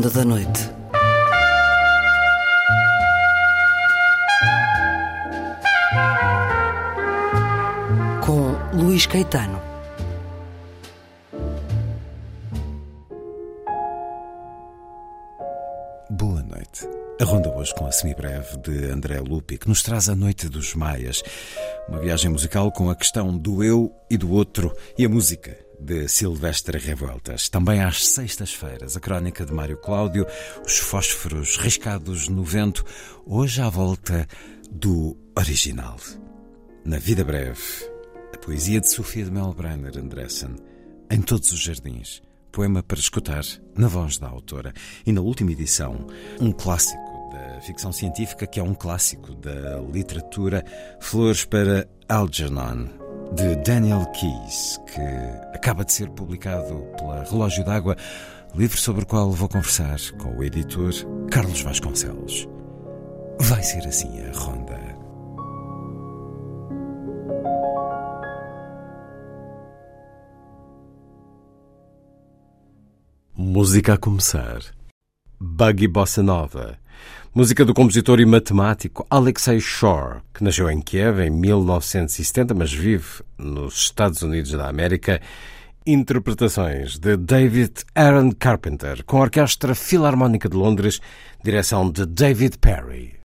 Ronda da Noite. Com Luís Caetano. Boa noite. A ronda hoje com a semibreve de André Lupi, que nos traz a Noite dos Maias. Uma viagem musical com a questão do eu e do outro e a música de Silvestre Revoltas. Também às sextas-feiras, a crónica de Mário Cláudio, os fósforos riscados no vento, hoje à volta do original. Na Vida Breve, a poesia de Sofia de Melbrenner Andressen, em todos os jardins. Poema para escutar na voz da autora. E na última edição, um clássico da ficção científica que é um clássico da literatura, Flores para Algernon, de Daniel Keyes, que acaba de ser publicado pela Relógio d'Água, livro sobre o qual vou conversar com o editor Carlos Vasconcelos. Vai ser assim a ronda. Música a começar. Buggy Bossa Nova. Música do compositor e matemático Alexei Shore, que nasceu em Kiev em 1970, mas vive nos Estados Unidos da América. Interpretações de David Aaron Carpenter, com a Orquestra Filarmónica de Londres, direção de David Perry.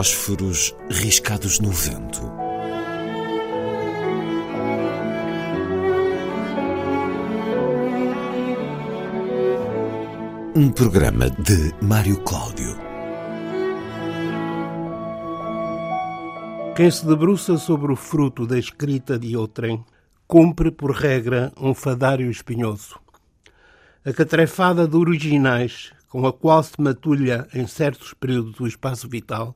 Fósforos riscados no vento. Um programa de Mário Cláudio. Quem se debruça sobre o fruto da escrita de outrem, cumpre por regra um fadário espinhoso. A catrefada de originais com a qual se matulha em certos períodos do espaço vital,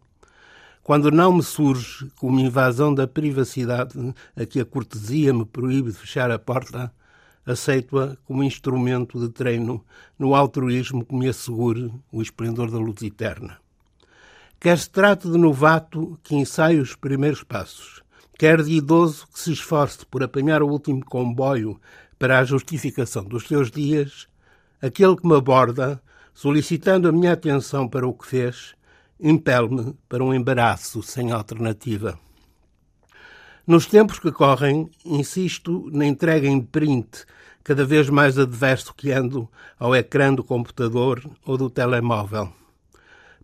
quando não me surge como invasão da privacidade a que a cortesia me proíbe de fechar a porta, aceito-a como instrumento de treino no altruísmo que me assegure o esplendor da luz eterna. Quer se trate de novato que ensaie os primeiros passos, quer de idoso que se esforce por apanhar o último comboio para a justificação dos seus dias, aquele que me aborda, solicitando a minha atenção para o que fez, impele-me para um embaraço sem alternativa. Nos tempos que correm, insisto na entrega em print, cada vez mais adverso que ando ao ecrã do computador ou do telemóvel.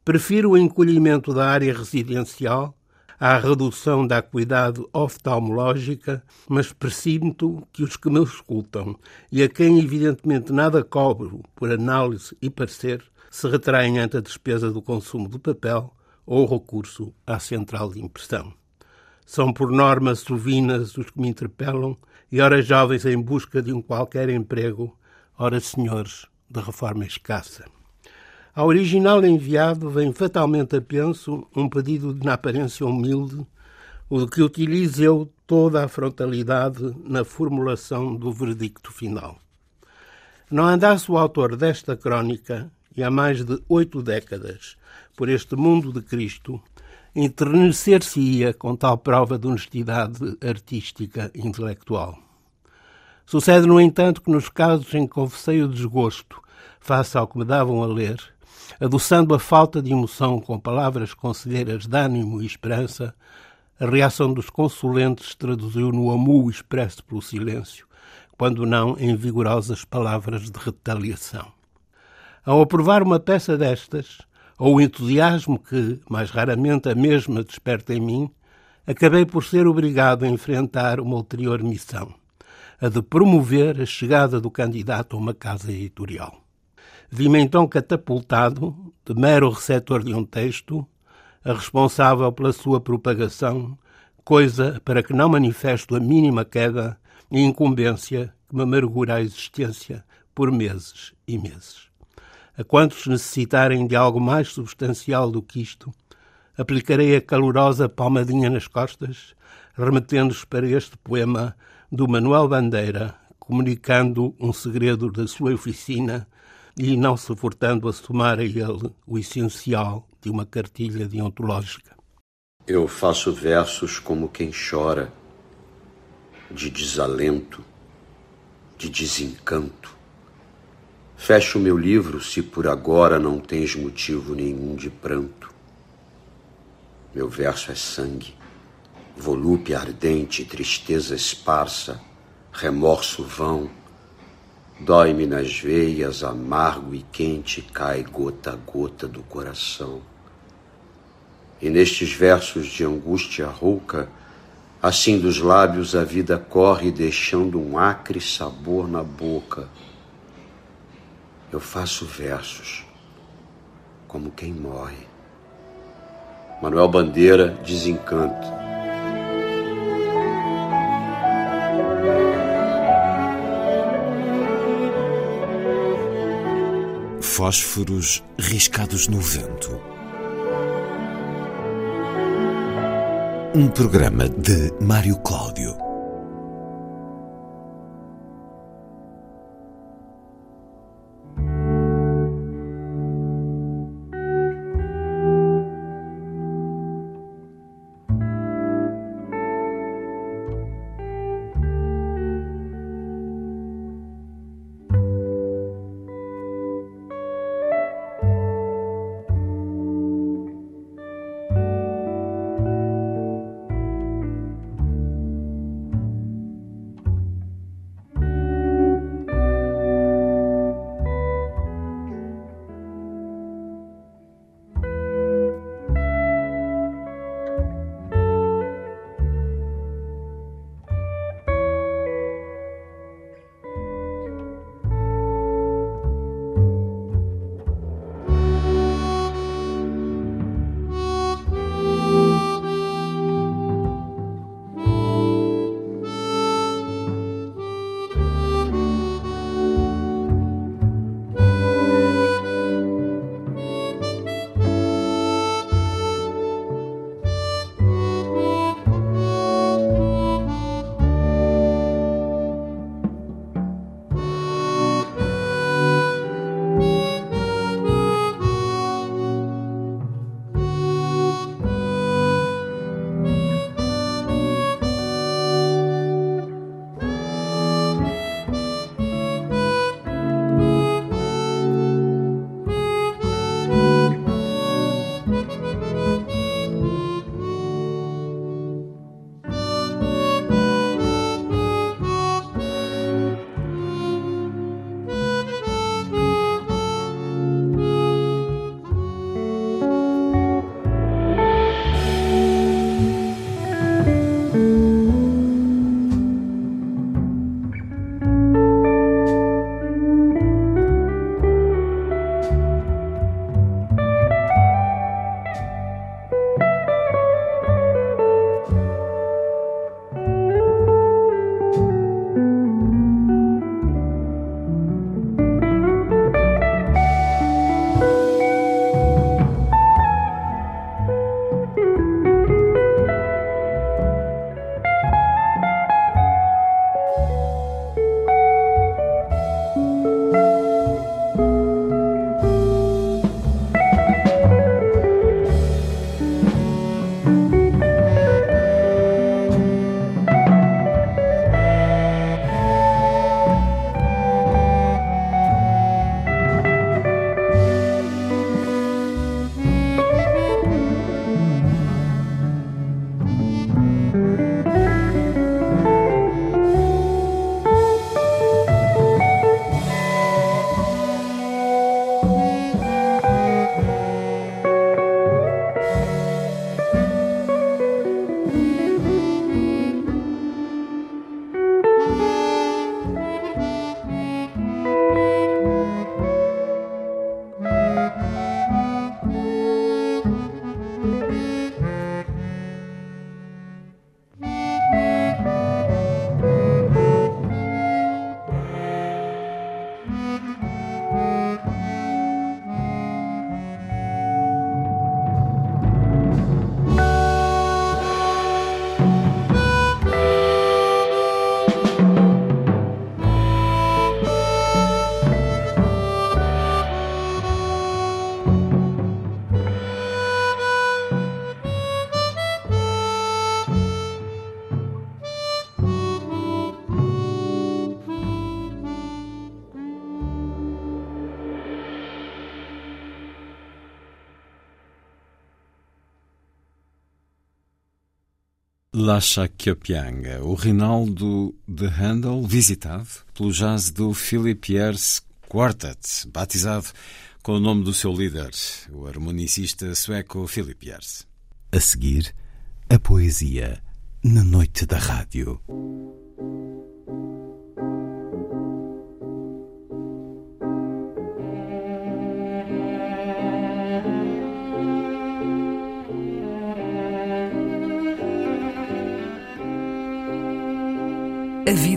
Prefiro o encolhimento da área residencial à redução da acuidade oftalmológica, mas presinto que os que me escutam e a quem evidentemente nada cobro por análise e parecer se retraem ante a despesa do consumo de papel ou o recurso à central de impressão. São por norma sovinas os que me interpelam e ora jovens em busca de um qualquer emprego, ora senhores de reforma escassa. Ao original enviado vem fatalmente a penso um pedido de, na aparência humilde, o que utilize eu toda a frontalidade na formulação do veredicto final. Não andasse o autor desta crónica e há mais de oito décadas, por este mundo de Cristo, enternecer-se-ia com tal prova de honestidade artística e intelectual. Sucede, no entanto, que nos casos em que confessei o desgosto face ao que me davam a ler, adoçando a falta de emoção com palavras conselheiras de ânimo e esperança, a reação dos consulentes traduziu no amu expresso pelo silêncio, quando não em vigorosas palavras de retaliação. Ao aprovar uma peça destas, ou o entusiasmo que, mais raramente, a mesma desperta em mim, acabei por ser obrigado a enfrentar uma ulterior missão, a de promover a chegada do candidato a uma casa editorial. Vi-me então catapultado, de mero receptor de um texto, a responsável pela sua propagação, coisa para que não manifesto a mínima queda e incumbência que me amargura a existência por meses e meses. A quantos necessitarem de algo mais substancial do que isto, aplicarei a calorosa palmadinha nas costas, remetendo-os para este poema do Manuel Bandeira, comunicando um segredo da sua oficina e não se furtando a somar a ele o essencial de uma cartilha deontológica. Eu faço versos como quem chora, de desalento, de desencanto Fecha o meu livro se por agora não tens motivo nenhum de pranto. Meu verso é sangue, volúpia ardente, tristeza esparsa, remorso vão. Dói-me nas veias, amargo e quente cai gota a gota do coração. E nestes versos de angústia rouca, assim dos lábios a vida corre, deixando um acre sabor na boca eu faço versos como quem morre. Manuel Bandeira, Desencanto. Fósforos riscados no vento. Um programa de Mário Cláudio. Lascia que o Rinaldo de Handel, visitado pelo jazz do Philip Yers Quartet, batizado com o nome do seu líder, o harmonicista sueco Philip Yers. A seguir, a poesia na noite da rádio.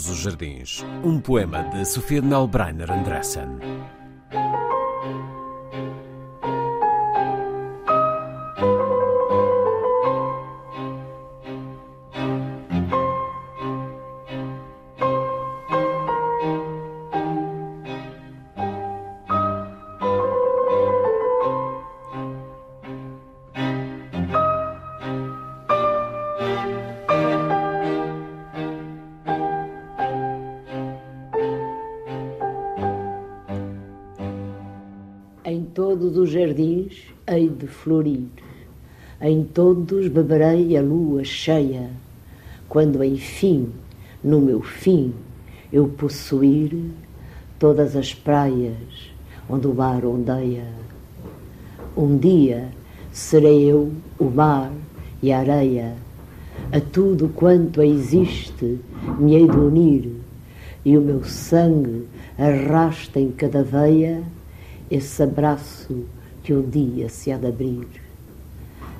Todos os jardins, um poema de Sofia Nelbreiner Andressen. Hei de florir, em todos beberei a lua cheia, quando enfim, no meu fim, eu possuir todas as praias onde o mar ondeia. Um dia serei eu o mar e a areia, a tudo quanto existe me hei de unir, e o meu sangue arrasta em cada veia esse abraço que um dia se há de abrir.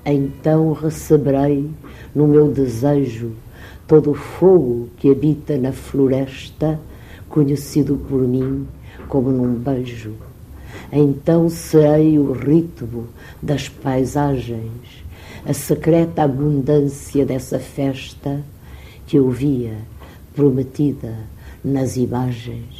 Então receberei no meu desejo todo o fogo que habita na floresta, conhecido por mim como num beijo. Então serei o ritmo das paisagens, a secreta abundância dessa festa que eu via prometida nas imagens.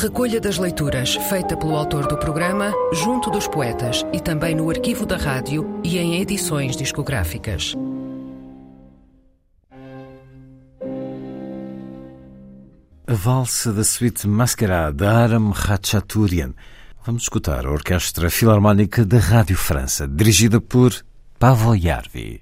Recolha das leituras feita pelo autor do programa, junto dos poetas e também no arquivo da rádio e em edições discográficas. A valsa da suíte Mascarade de Aram Khachaturian. Vamos escutar a Orquestra Filarmónica da Rádio França, dirigida por Pavo Jarvi.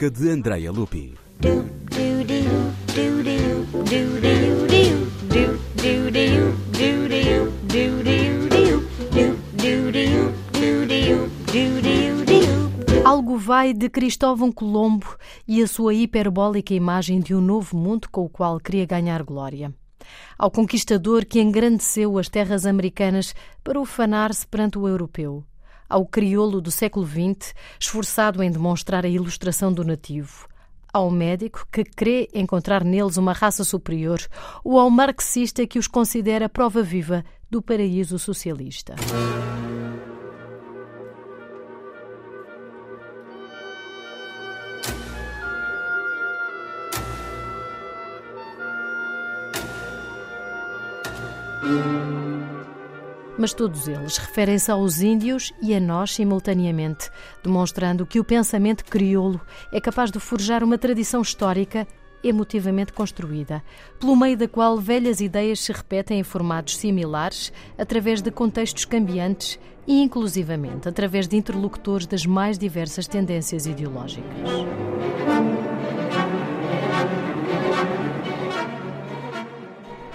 Rubrica de Andrea Lupi. Algo vai de Cristóvão Colombo e a sua hiperbólica imagem de um novo mundo com o qual queria ganhar glória. Ao conquistador que engrandeceu as terras americanas para ufanar-se perante o europeu. Ao crioulo do século XX, esforçado em demonstrar a ilustração do nativo. Ao médico que crê encontrar neles uma raça superior, ou ao marxista que os considera prova viva do paraíso socialista. Mas todos eles referem-se aos índios e a nós simultaneamente, demonstrando que o pensamento crioulo é capaz de forjar uma tradição histórica emotivamente construída, pelo meio da qual velhas ideias se repetem em formatos similares, através de contextos cambiantes e, inclusivamente, através de interlocutores das mais diversas tendências ideológicas.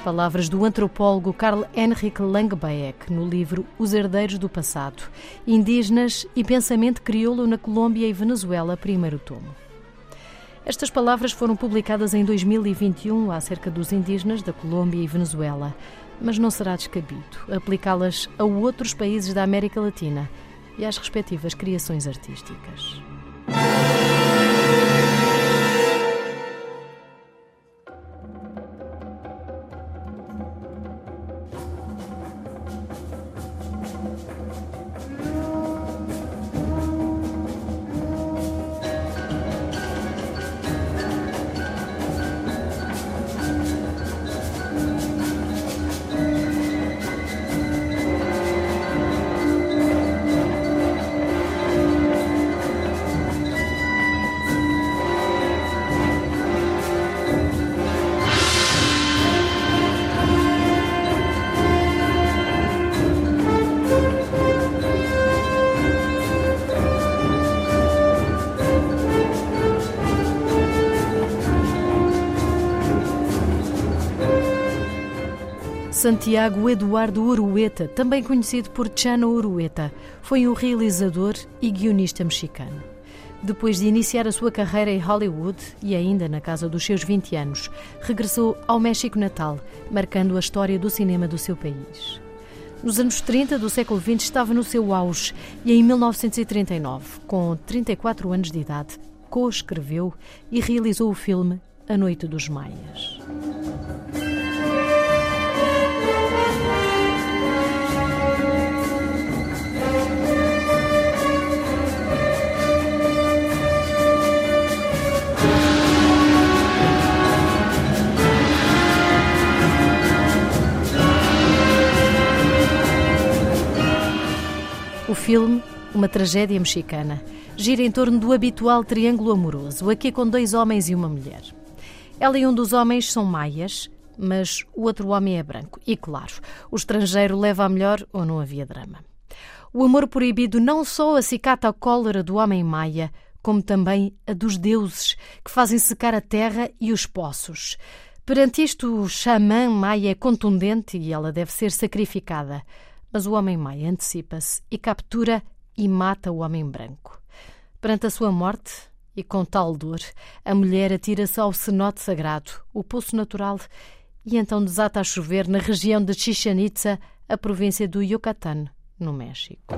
Palavras do antropólogo Karl Henrik Langbeck no livro Os Herdeiros do Passado, Indígenas e Pensamento Crioulo na Colômbia e Venezuela, primeiro tomo. Estas palavras foram publicadas em 2021 acerca dos indígenas da Colômbia e Venezuela, mas não será descabido aplicá-las a outros países da América Latina e às respectivas criações artísticas. Santiago Eduardo Urueta, também conhecido por Chano Urueta, foi um realizador e guionista mexicano. Depois de iniciar a sua carreira em Hollywood e ainda na casa dos seus 20 anos, regressou ao México natal, marcando a história do cinema do seu país. Nos anos 30 do século XX estava no seu auge e em 1939, com 34 anos de idade, co-escreveu e realizou o filme A Noite dos Maias. O filme, uma tragédia mexicana, gira em torno do habitual triângulo amoroso, aqui com dois homens e uma mulher. Ela e um dos homens são maias, mas o outro homem é branco. E claro, o estrangeiro leva a melhor ou não havia drama. O amor proibido não só acicata a cólera do homem maia, como também a dos deuses, que fazem secar a terra e os poços. Perante isto, o xamã maia é contundente e ela deve ser sacrificada. Mas o homem maia antecipa-se e captura e mata o homem branco. Perante a sua morte, e com tal dor, a mulher atira-se ao cenote sagrado, o poço natural, e então desata a chover na região de Chichen Itza, a província do Yucatán, no México.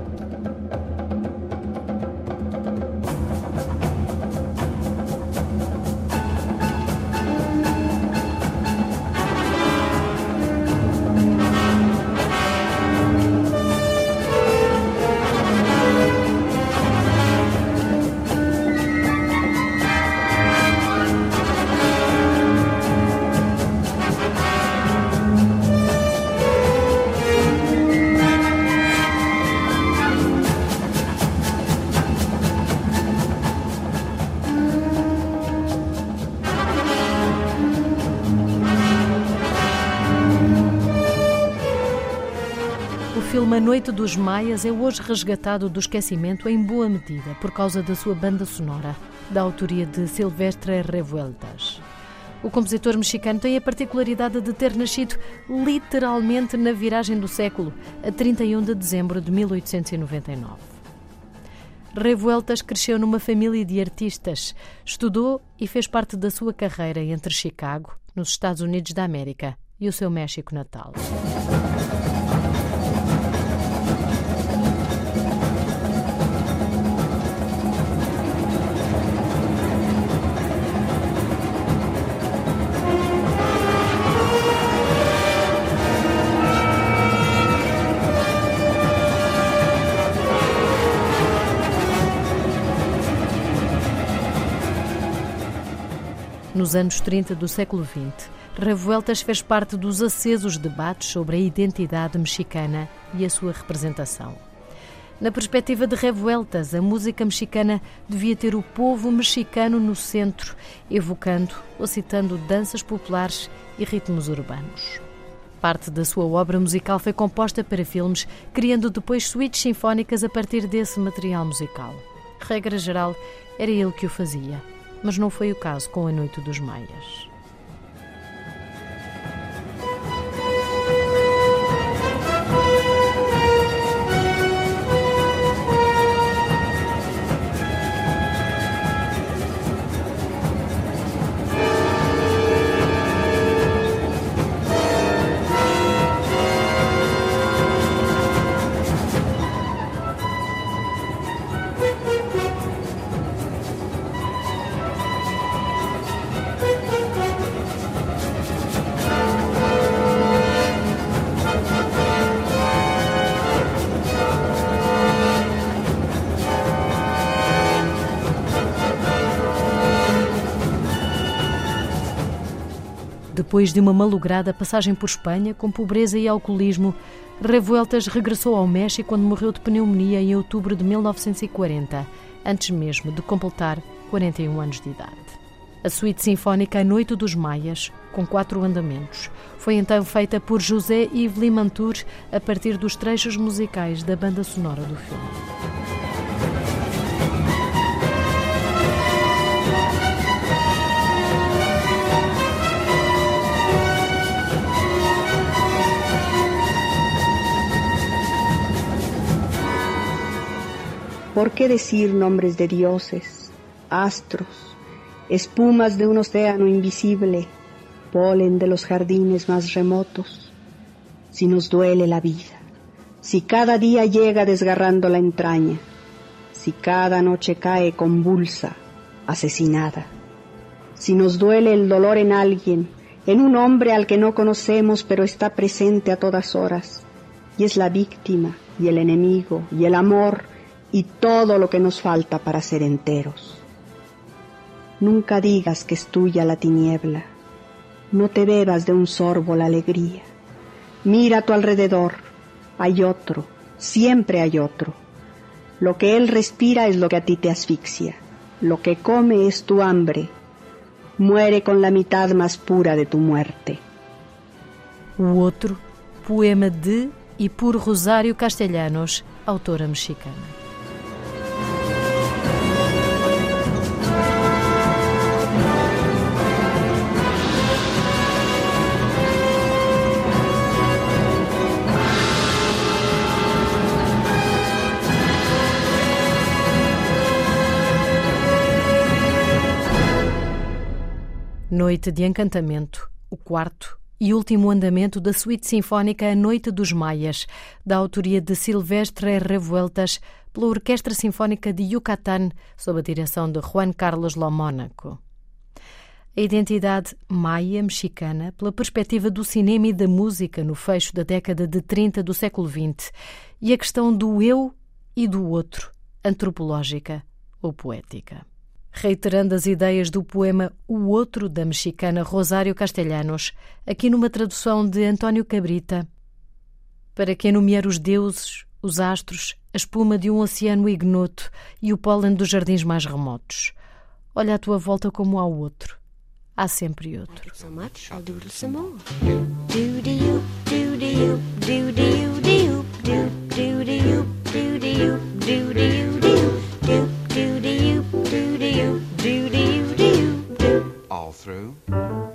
Filme A Noite dos Maias é hoje resgatado do esquecimento em boa medida por causa da sua banda sonora, da autoria de Silvestre Revueltas. O compositor mexicano tem a particularidade de ter nascido literalmente na viragem do século, a 31 de dezembro de 1899. Revueltas cresceu numa família de artistas, estudou e fez parte da sua carreira entre Chicago, nos Estados Unidos da América, e o seu México natal. Nos anos 30 do século XX, Revueltas fez parte dos acesos debates sobre a identidade mexicana e a sua representação. Na perspectiva de Revueltas, a música mexicana devia ter o povo mexicano no centro, evocando ou citando danças populares e ritmos urbanos. Parte da sua obra musical foi composta para filmes, criando depois suítes sinfónicas a partir desse material musical. Regra geral, era ele que o fazia, mas não foi o caso com A Noite dos Maias. Depois de uma malograda passagem por Espanha, com pobreza e alcoolismo, Revueltas regressou ao México quando morreu de pneumonia em outubro de 1940, antes mesmo de completar 41 anos de idade. A suíte sinfónica A Noite dos Maias, com quatro andamentos, foi então feita por José Yves a partir dos trechos musicais da banda sonora do filme. ¿Por qué decir nombres de dioses, astros, espumas de un océano invisible, polen de los jardines más remotos? Si nos duele la vida, si cada día llega desgarrando la entraña, si cada noche cae convulsa, asesinada, si nos duele el dolor en alguien, en un hombre al que no conocemos pero está presente a todas horas, y es la víctima y el enemigo y el amor, y todo lo que nos falta para ser enteros. Nunca digas que es tuya la tiniebla, no te bebas de un sorbo la alegría. Mira a tu alrededor, hay otro, siempre hay otro. Lo que él respira es lo que a ti te asfixia, lo que come es tu hambre. Muere con la mitad más pura de tu muerte. O otro, poema de y por Rosario Castellanos, autora mexicana. Noite de Encantamento, o quarto e último andamento da suíte sinfónica A Noite dos Maias, da autoria de Silvestre Revueltas, pela Orquestra Sinfónica de Yucatán, sob a direção de Juan Carlos Lomónaco. A identidade maia mexicana, pela perspectiva do cinema e da música no fecho da década de 30 do século XX, e a questão do eu e do outro, antropológica ou poética reiterando as ideias do poema O Outro, da mexicana Rosário Castelhanos, aqui numa tradução de António Cabrita. Para quem nomear os deuses, os astros, a espuma de um oceano ignoto e o pólen dos jardins mais remotos. Olha à tua volta como ao outro. Há sempre outro. through.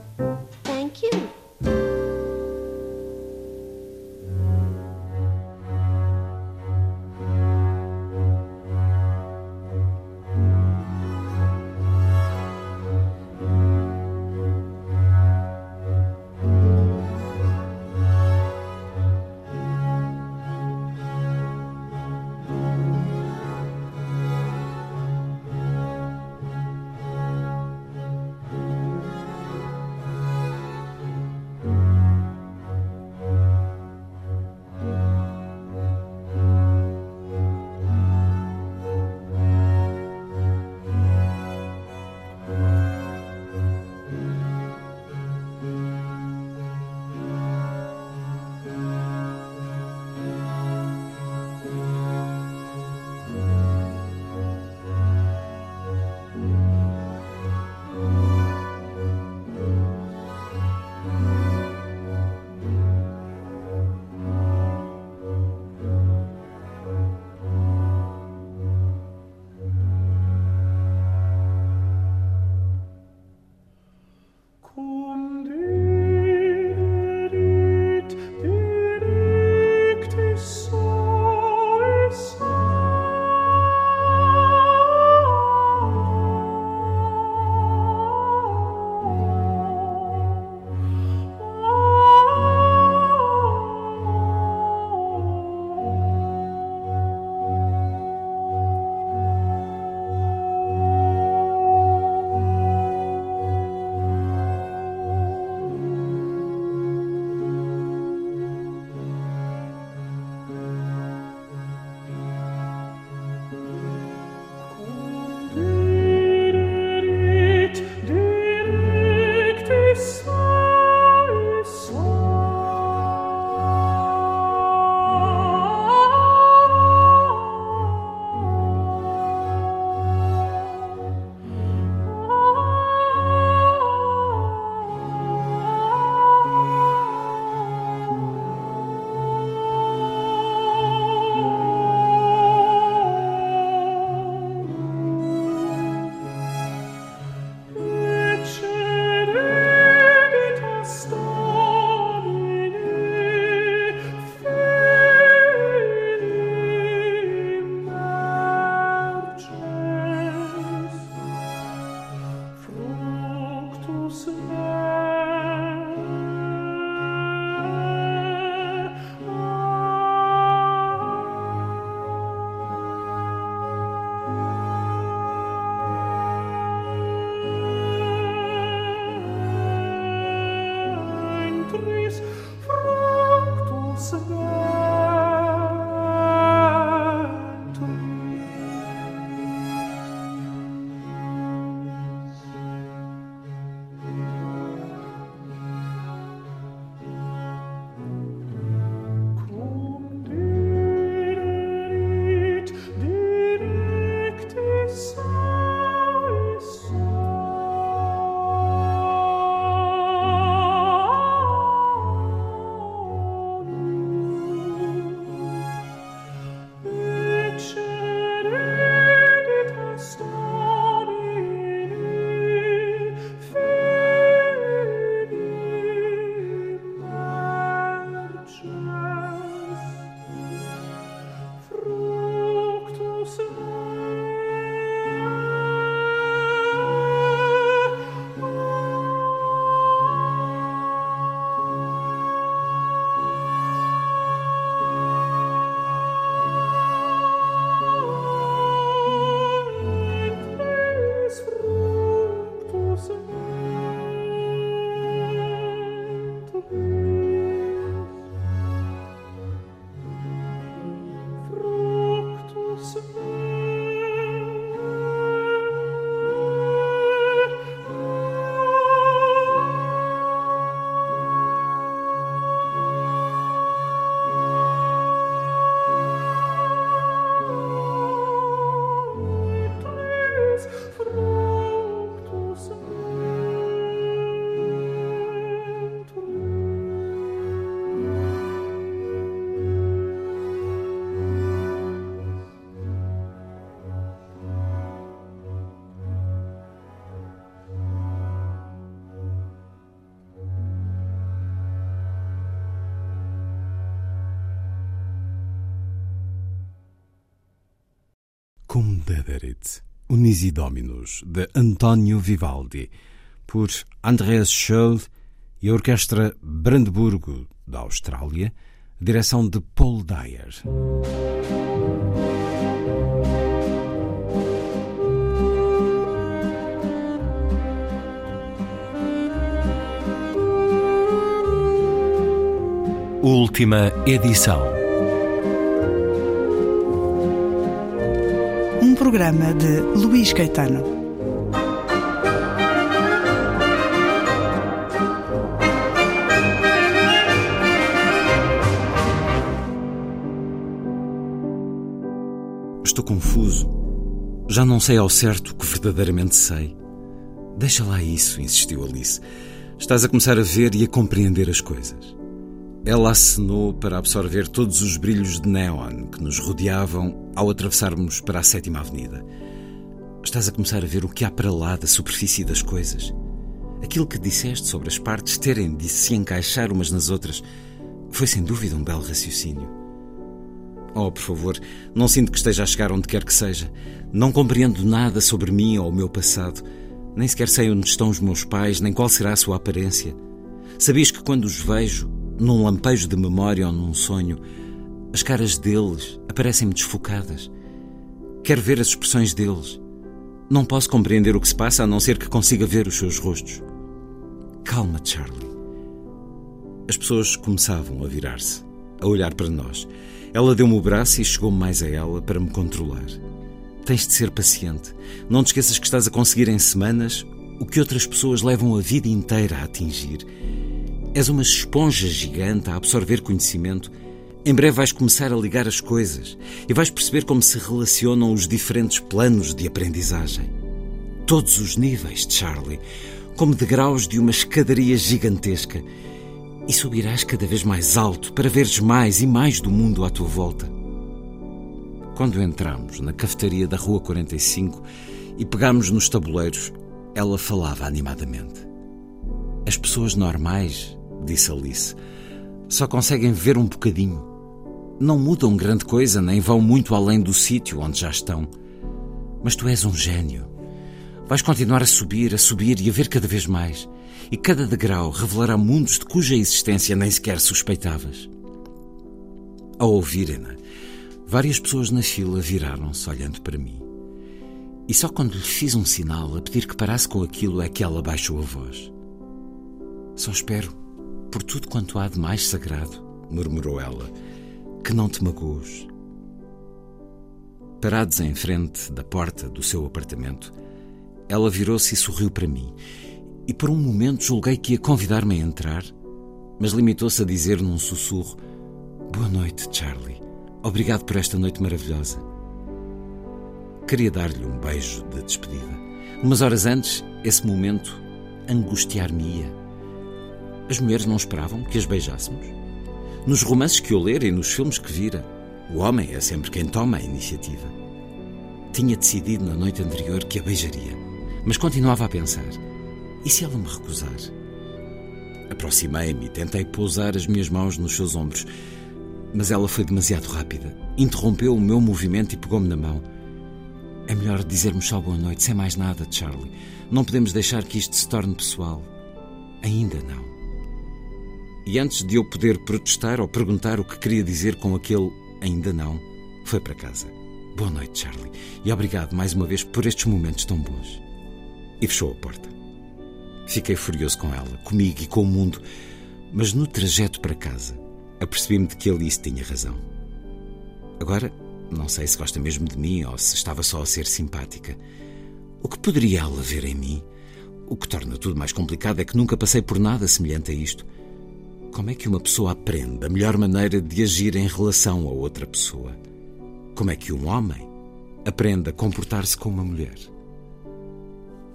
Cum dederit, Unisi Dominus, de António Vivaldi, por Andreas Scholl e a Orquestra Brandeburgo, da Austrália, direção de Paul Dyer. Última edição. Programa de Luís Caetano. Estou confuso. Já não sei ao certo o que verdadeiramente sei. Deixa lá isso, insistiu Alice. Estás a começar a ver e a compreender as coisas. Ela acenou para absorver todos os brilhos de neon que nos rodeavam ao atravessarmos para a sétima avenida. Estás a começar a ver o que há para lá da superfície das coisas. Aquilo que disseste sobre as partes terem de se encaixar umas nas outras foi sem dúvida um belo raciocínio. Oh, por favor, não sinto que esteja a chegar onde quer que seja. Não compreendo nada sobre mim ou o meu passado. Nem sequer sei onde estão os meus pais, nem qual será a sua aparência. Sabias que quando os vejo, num lampejo de memória ou num sonho, as caras deles aparecem-me desfocadas. Quero ver as expressões deles. Não posso compreender o que se passa a não ser que consiga ver os seus rostos. Calma, Charlie. As pessoas começavam a virar-se, a olhar para nós. Ela deu-me o braço e chegou mais a ela para me controlar. Tens de ser paciente. Não te esqueças que estás a conseguir em semanas o que outras pessoas levam a vida inteira a atingir És uma esponja gigante a absorver conhecimento. Em breve vais começar a ligar as coisas e vais perceber como se relacionam os diferentes planos de aprendizagem. Todos os níveis, Charlie, como degraus de uma escadaria gigantesca. E subirás cada vez mais alto para veres mais e mais do mundo à tua volta. Quando entramos na cafetaria da Rua 45 e pegámos nos tabuleiros, ela falava animadamente. As pessoas normais disse Alice. Só conseguem ver um bocadinho. Não mudam grande coisa, nem vão muito além do sítio onde já estão. Mas tu és um gênio. Vais continuar a subir, a subir e a ver cada vez mais. E cada degrau revelará mundos de cuja existência nem sequer suspeitavas. Ao ouvirem-na, várias pessoas na fila viraram-se olhando para mim. E só quando lhe fiz um sinal a pedir que parasse com aquilo é que ela baixou a voz. Só espero por tudo quanto há de mais sagrado, murmurou ela, que não te magoes. Parados em frente da porta do seu apartamento, ela virou-se e sorriu para mim, e por um momento julguei que ia convidar-me a entrar, mas limitou-se a dizer num sussurro: Boa noite, Charlie. Obrigado por esta noite maravilhosa. Queria dar-lhe um beijo de despedida. Umas horas antes, esse momento angustiar-me-ia. As mulheres não esperavam que as beijássemos? Nos romances que eu ler e nos filmes que vira, o homem é sempre quem toma a iniciativa. Tinha decidido na noite anterior que a beijaria, mas continuava a pensar: e se ela me recusar? Aproximei-me e tentei pousar as minhas mãos nos seus ombros, mas ela foi demasiado rápida. Interrompeu o meu movimento e pegou-me na mão. É melhor dizermos só boa noite, sem mais nada, Charlie. Não podemos deixar que isto se torne pessoal. Ainda não. E antes de eu poder protestar ou perguntar o que queria dizer com aquele ainda não, foi para casa. Boa noite, Charlie, e obrigado mais uma vez por estes momentos tão bons. E fechou a porta. Fiquei furioso com ela, comigo e com o mundo, mas no trajeto para casa apercebi-me de que Alice tinha razão. Agora, não sei se gosta mesmo de mim ou se estava só a ser simpática. O que poderia ela ver em mim? O que torna tudo mais complicado é que nunca passei por nada semelhante a isto. Como é que uma pessoa aprende a melhor maneira de agir em relação a outra pessoa? Como é que um homem aprende a comportar-se com uma mulher?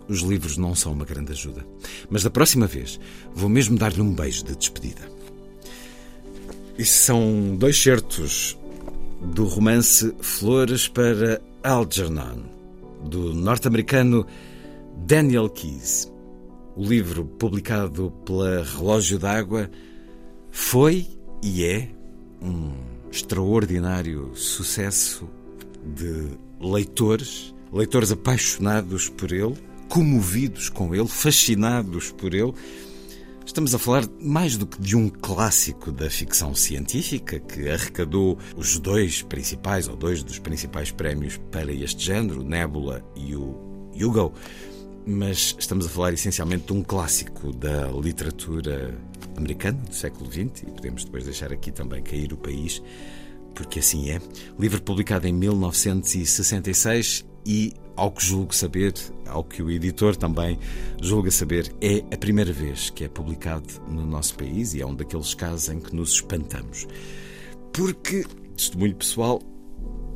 Os livros não são uma grande ajuda, mas da próxima vez vou mesmo dar-lhe um beijo de despedida. E são dois certos do romance Flores para Algernon, do norte-americano Daniel Keyes. O livro, publicado pela Relógio d'Água, foi e é um extraordinário sucesso de leitores, leitores apaixonados por ele, comovidos com ele, fascinados por ele. Estamos a falar mais do que de um clássico da ficção científica que arrecadou os dois principais, ou dois dos principais prémios para este género, Nebula e o Hugo, mas estamos a falar essencialmente de um clássico da literatura americana do século XX e podemos depois deixar aqui também cair o país, porque assim é. Livro publicado em 1966 e, ao que julgo saber, ao que o editor também julga saber, é a primeira vez que é publicado no nosso país e é um daqueles casos em que nos espantamos. Porque, testemunho pessoal,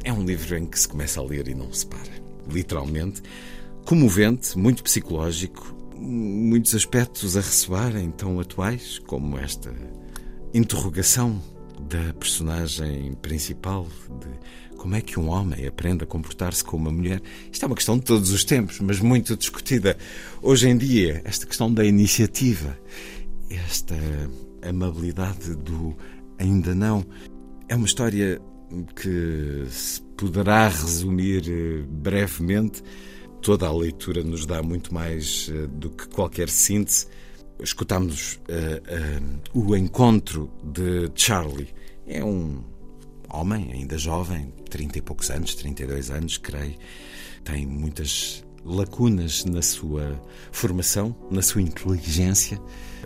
é um livro em que se começa a ler e não se para. Literalmente, comovente, muito psicológico, muitos aspectos a ressoarem tão atuais como esta interrogação da personagem principal de como é que um homem aprende a comportar-se como uma mulher. Isto é uma questão de todos os tempos, mas muito discutida hoje em dia. Esta questão da iniciativa, esta amabilidade do ainda não. É uma história que se poderá resumir eh, brevemente toda a leitura nos dá muito mais uh, do que qualquer síntese. Escutámos uh, uh, o encontro de Charlie. É um homem, ainda jovem, 30 e poucos anos, 32 anos, creio. Tem muitas lacunas na sua formação, na sua inteligência,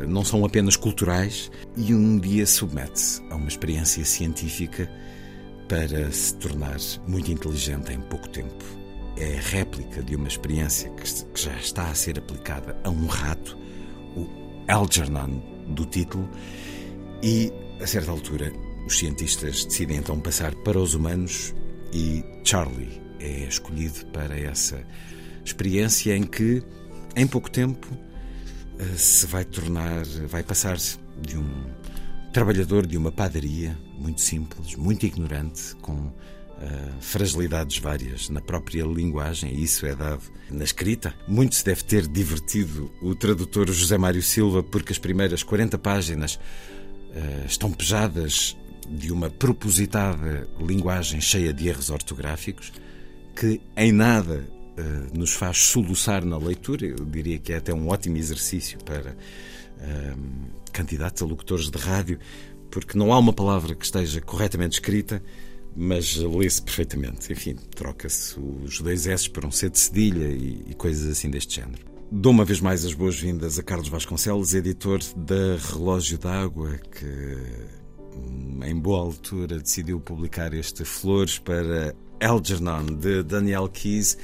não são apenas culturais, e um dia submete-se a uma experiência científica para se tornar muito inteligente em pouco tempo é réplica de uma experiência que já está a ser aplicada a um rato, o Algernon do título, e a certa altura os cientistas decidem então passar para os humanos e Charlie é escolhido para essa experiência em que, em pouco tempo, eh, se vai tornar, vai passar de um trabalhador de uma padaria muito simples, muito ignorante, com Uh, fragilidades várias na própria linguagem, e isso é dado na escrita. Muito se deve ter divertido o tradutor José Mário Silva, porque as primeiras 40 páginas uh, estão pejadas de uma propositada linguagem cheia de erros ortográficos, que em nada uh, nos faz soluçar na leitura. Eu diria que é até um ótimo exercício para candidatos a locutores de rádio, porque não há uma palavra que esteja corretamente escrita mas lê-se perfeitamente. Enfim, troca-se os dois S por um C de cedilha e, e coisas assim deste género. Dou uma vez mais as boas-vindas a Carlos Vasconcelos, editor da Relógio d'Água, que em boa altura decidiu publicar este Flores para Algernon, de Daniel Keyes.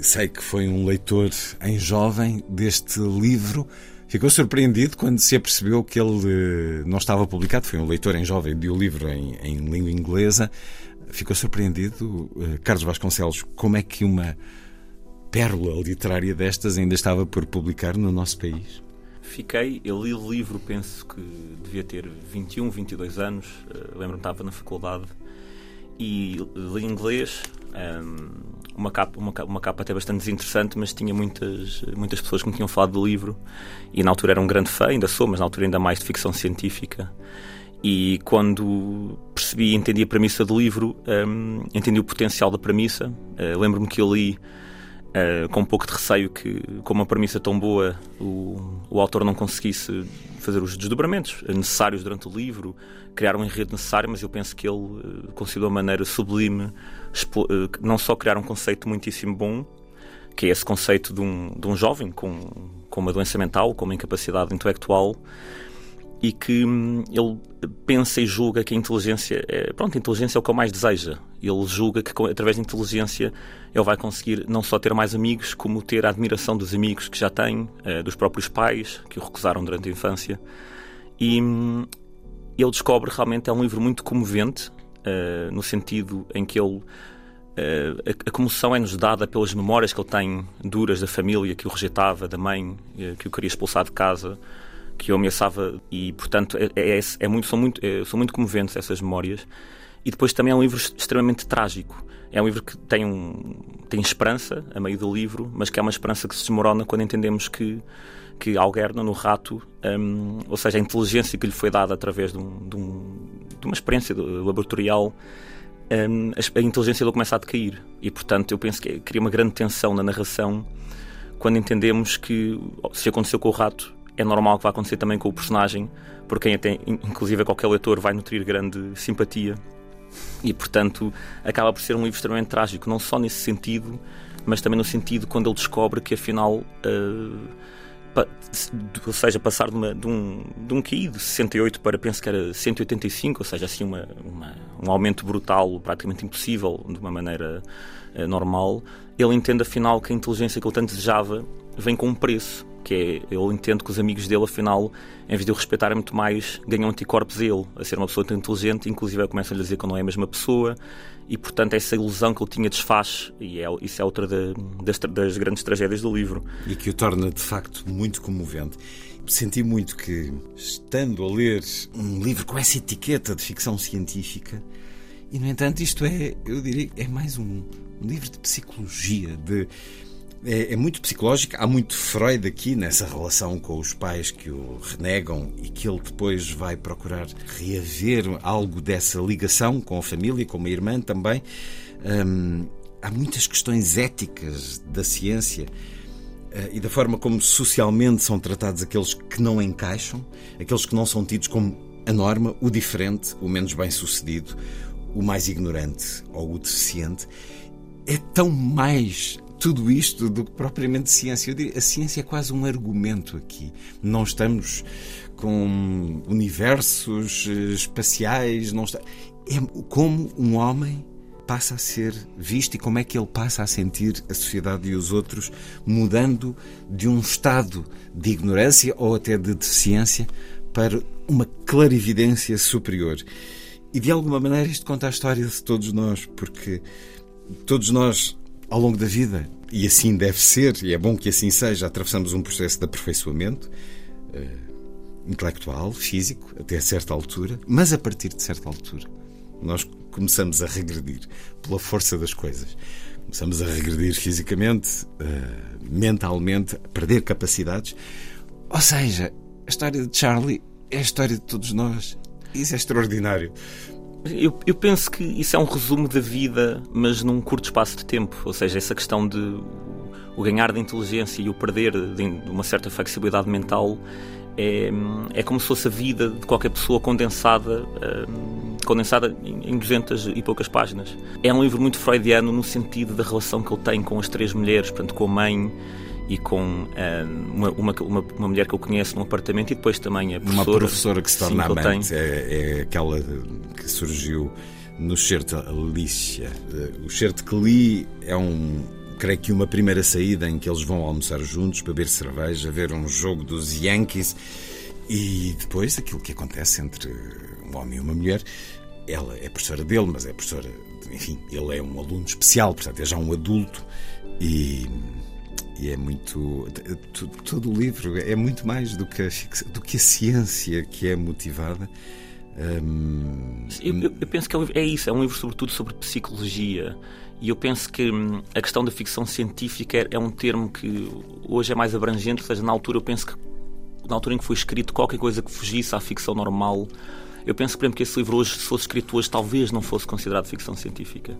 Sei que foi um leitor em jovem deste livro. Ficou surpreendido quando se apercebeu que ele eh, não estava publicado. Foi um leitor em jovem de o um livro em, em língua inglesa. Ficou surpreendido, eh, Carlos Vasconcelos, como é que uma pérola literária destas ainda estava por publicar no nosso país? Fiquei, eu li o livro, penso que devia ter 21, 22 anos. Eh, lembro-me que estava na faculdade e li inglês. Um, uma capa, uma, uma capa até bastante desinteressante, mas tinha muitas, muitas pessoas que me tinham falado do livro e na altura era um grande fã, ainda sou, mas na altura ainda mais de ficção científica. E quando percebi e entendi a premissa do livro, um, entendi o potencial da premissa. Uh, Lembro-me que eu li uh, com um pouco de receio que, com uma premissa tão boa, o, o autor não conseguisse fazer os desdobramentos necessários durante o livro, criar um enredo necessário, mas eu penso que ele uh, conseguiu de uma maneira sublime não só criar um conceito muitíssimo bom, que é esse conceito de um, de um jovem com, com uma doença mental, com uma incapacidade intelectual, e que hum, ele pensa e julga que a inteligência é, pronto, a inteligência é o que ele mais deseja. Ele julga que através da inteligência ele vai conseguir não só ter mais amigos, como ter a admiração dos amigos que já tem, eh, dos próprios pais que o recusaram durante a infância. E hum, ele descobre realmente é um livro muito comovente, uh, no sentido em que ele. Uh, a, comoção é-nos dada pelas memórias que ele tem duras da família que o rejeitava, da mãe uh, que o queria expulsar de casa, que o ameaçava, e portanto é, é, é muito, são, muito, é, são muito comoventes essas memórias. E depois também é um livro extremamente trágico. É um livro que tem, um, tem esperança a meio do livro, mas que é uma esperança que se desmorona quando entendemos que que Algernon, no rato, um, ou seja, a inteligência que lhe foi dada através de, um, de, um, de uma experiência laboratorial, um, a, a, inteligência dele começa a decair. E, portanto, eu penso que cria uma grande tensão na narração quando entendemos que, se aconteceu com o rato, é normal que vá acontecer também com o personagem, por quem até, inclusive, qualquer leitor vai nutrir grande simpatia. E, portanto, acaba por ser um livro extremamente trágico, não só nesse sentido, mas também no sentido quando ele descobre que, afinal. Uh, ou seja, passar de, uma, de, um, de um QI de 68 para penso que era 185, ou seja, assim uma, uma um aumento brutal, praticamente impossível, de uma maneira uh, normal, ele entende afinal que a inteligência que ele tanto desejava vem com um preço que é, eu entendo que os amigos dele, afinal, em vez de o respeitarem muito mais, ganham anticorpos a ele, a ser uma pessoa tão inteligente, inclusive começam a dizer que ele não é a mesma pessoa, e portanto essa ilusão que ele tinha desfaz, e é, isso é outra da, das, das grandes tragédias do livro. E que o torna, de facto, muito comovente senti muito que, estando a ler um livro com essa etiqueta de ficção científica, e no entanto isto é, eu diria, é mais um, um livro de psicologia, de é, é, muito psicológica. Há muito Freud aqui nessa relação com os pais que o renegam e que ele depois vai procurar reaver algo dessa ligação com a família, com uma irmã também. Hum, há muitas questões éticas da ciência uh, e da forma como socialmente são tratados aqueles que não encaixam, aqueles que não são tidos como a norma, o diferente, o menos bem-sucedido, o mais ignorante ou o deficiente. É tão mais tudo isto do que propriamente ciência. Diria, a ciência é quase um argumento aqui. Não estamos com universos eh, espaciais, não está... é como um homem passa a ser visto e como é que ele passa a sentir a sociedade e os outros, mudando de um estado de ignorância ou até de deficiência para uma clarividência superior. E de alguma maneira isto conta a história de todos nós, porque todos nós ao longo da vida, e assim deve ser, e é bom que assim seja, atravessamos um processo de aperfeiçoamento uh, intelectual, físico, até certa altura, mas a partir de certa altura nós começamos a regredir pela força das coisas. Começamos a regredir fisicamente, uh, mentalmente, a perder capacidades. Ou seja, a história de Charlie é a história de todos nós. Isso é extraordinário. Eu, eu, penso que isso é um resumo da vida, mas num curto espaço de tempo. Ou seja, essa questão de o ganhar de inteligência e o perder de, uma certa flexibilidade mental é, é como se fosse a vida de qualquer pessoa condensada, um, condensada em 200 e poucas páginas. É um livro muito freudiano no sentido da relação que ele tem com as três mulheres, portanto, com a mãe, e com uh, uma, uma, uma, mulher que eu conheço num apartamento e depois também a professora. Uma professora que se torna sim, amante, é, é, aquela que surgiu no certo Alicia. O certo que li é um, creio que uma primeira saída em que eles vão almoçar juntos, beber cerveja, ver um jogo dos Yankees e depois aquilo que acontece entre um homem e uma mulher. Ela é professora dele, mas é professora, enfim, ele é um aluno especial, portanto é já um adulto e e é muito. Todo o livro é muito mais do que a, do que a ciência que é motivada. Hum... Eu, eu, penso que é, é isso, é um livro sobretudo sobre psicologia. E eu penso que hum, a questão da ficção científica é, um termo que hoje é mais abrangente, ou seja, na altura eu penso que na altura em que foi escrito qualquer coisa que fugisse à ficção normal, eu penso, por exemplo, que esse livro hoje, se fosse escrito hoje, talvez não fosse considerado ficção científica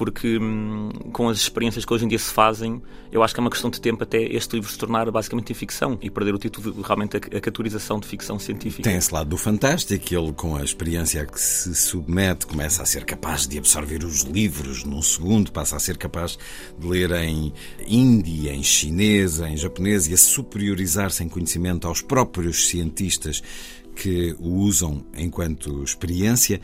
porque hum, com as experiências que hoje em dia se fazem, eu acho que é uma questão de tempo até este livro se tornar basicamente em ficção e perder o título de realmente a, a categorização de ficção científica. Tem esse lado do fantástico, ele com a experiência a que se submete começa a ser capaz de absorver os livros num segundo, passa a ser capaz de ler em hindi, em chinês, em japonês e a superiorizar-se em conhecimento aos próprios cientistas que o usam enquanto experiência.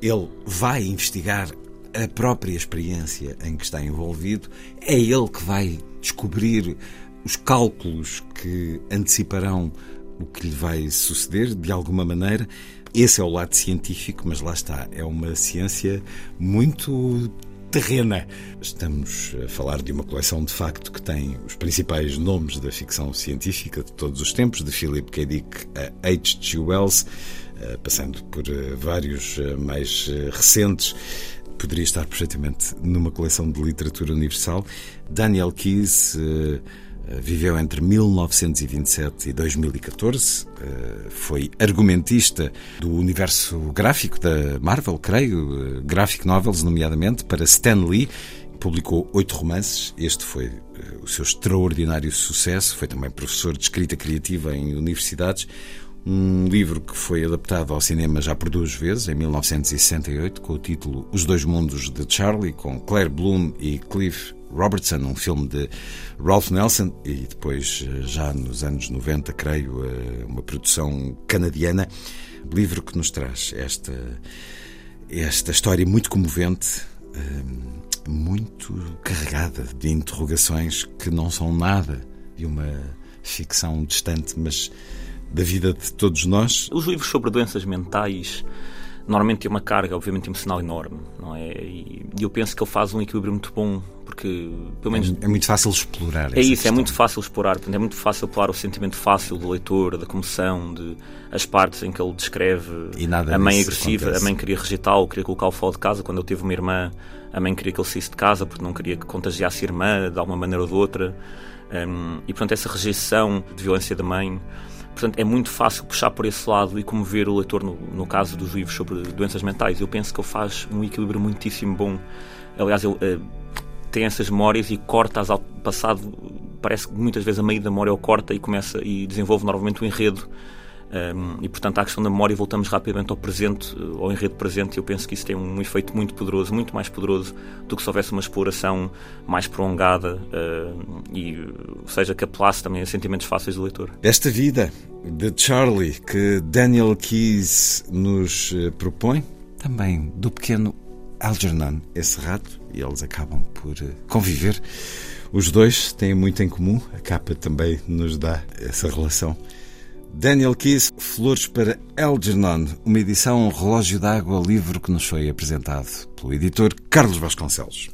Ele vai investigar a própria experiência em que está envolvido, é ele que vai descobrir os cálculos que anteciparão o que lhe vai suceder, de alguma maneira. Esse é o lado científico, mas lá está, é uma ciência muito terrena. Estamos a falar de uma coleção de facto que tem os principais nomes da ficção científica de todos os tempos, de Philip K. Dick a H.G. Wells, eh, passando por eh, vários eh, mais recentes poderia estar perfeitamente numa coleção de literatura universal. Daniel Keyes, uh, Eh, viveu entre 1927 e 2014. Eh, foi argumentista do universo gráfico da Marvel, creio, graphic novels, nomeadamente, para Stan Lee. Publicou oito romances. Este foi o seu extraordinário sucesso. Foi também professor de escrita criativa em universidades. Um livro que foi adaptado ao cinema já por duas vezes, em 1968, com o título Os Dois Mundos de Charlie, com Claire Bloom e Cliff Robertson, um filme de Ralph Nelson, e depois, já nos anos 90, creio, eh, uma produção canadiana. Livro que nos traz esta, esta história muito comovente, eh, muito carregada de interrogações que não são nada de uma ficção distante, mas da vida de todos nós. Os livros sobre doenças mentais normalmente têm uma carga, obviamente, emocional enorme, não é? E eu penso que ele faz um equilíbrio muito bom, porque, pelo menos. É, é muito fácil explorar. É isso, questão. é muito fácil explorar. Portanto, é muito fácil explorar o sentimento fácil do leitor, da comoção, de as partes em que ele descreve a mãe agressiva, acontece. a mãe queria rejeitá-lo, queria colocá-lo fora de casa. Quando ele teve uma irmã, a mãe queria que ele saísse de casa porque não queria que contagiasse a irmã de alguma maneira ou de outra. Um, e, portanto, essa rejeição de violência da mãe Portanto, é muito fácil puxar por esse lado e comover o leitor no, no caso dos livros sobre doenças mentais. Eu penso que ele faz um equilíbrio muitíssimo bom. Aliás, ele uh, tem essas memórias e corta-as ao passado. Parece que muitas vezes a meio da memória ele corta e começa e desenvolve novamente o enredo um, e, portanto, à questão da memória, voltamos rapidamente ao presente, eh, ao enredo presente, e eu penso que isso tem um efeito muito poderoso, muito mais poderoso do que se houvesse uma exploração mais prolongada, uh, e, ou seja, que apelasse também a sentimentos fáceis do leitor. Esta vida de Charlie que Daniel Keyes nos eh, propõe, também do pequeno Algernon, esse rato, e eles acabam por conviver. Os dois têm muito em comum, a capa também nos dá essa relação. Daniel Keys, Flores para Algernon, uma edição Relógio d'Água, livro que nos foi apresentado pelo editor Carlos Vasconcelos.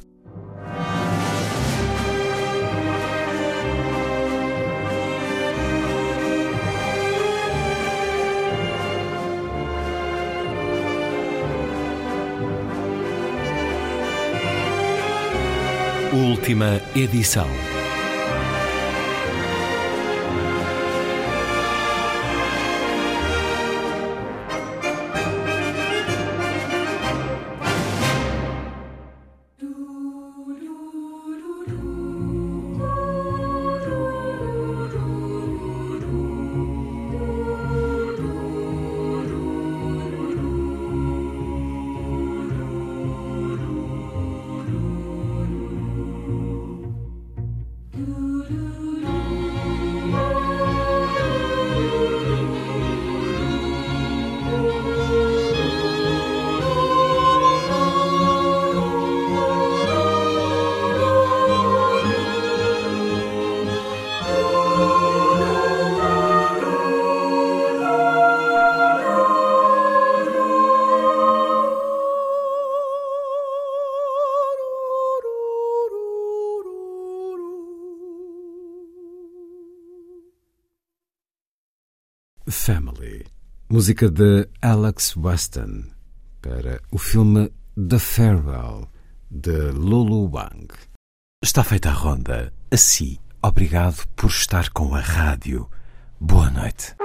Última edição. Música de Alex Weston para o filme The Farewell de Lulu Wang. Está feita a ronda. Assim, obrigado por estar com a rádio. Boa noite.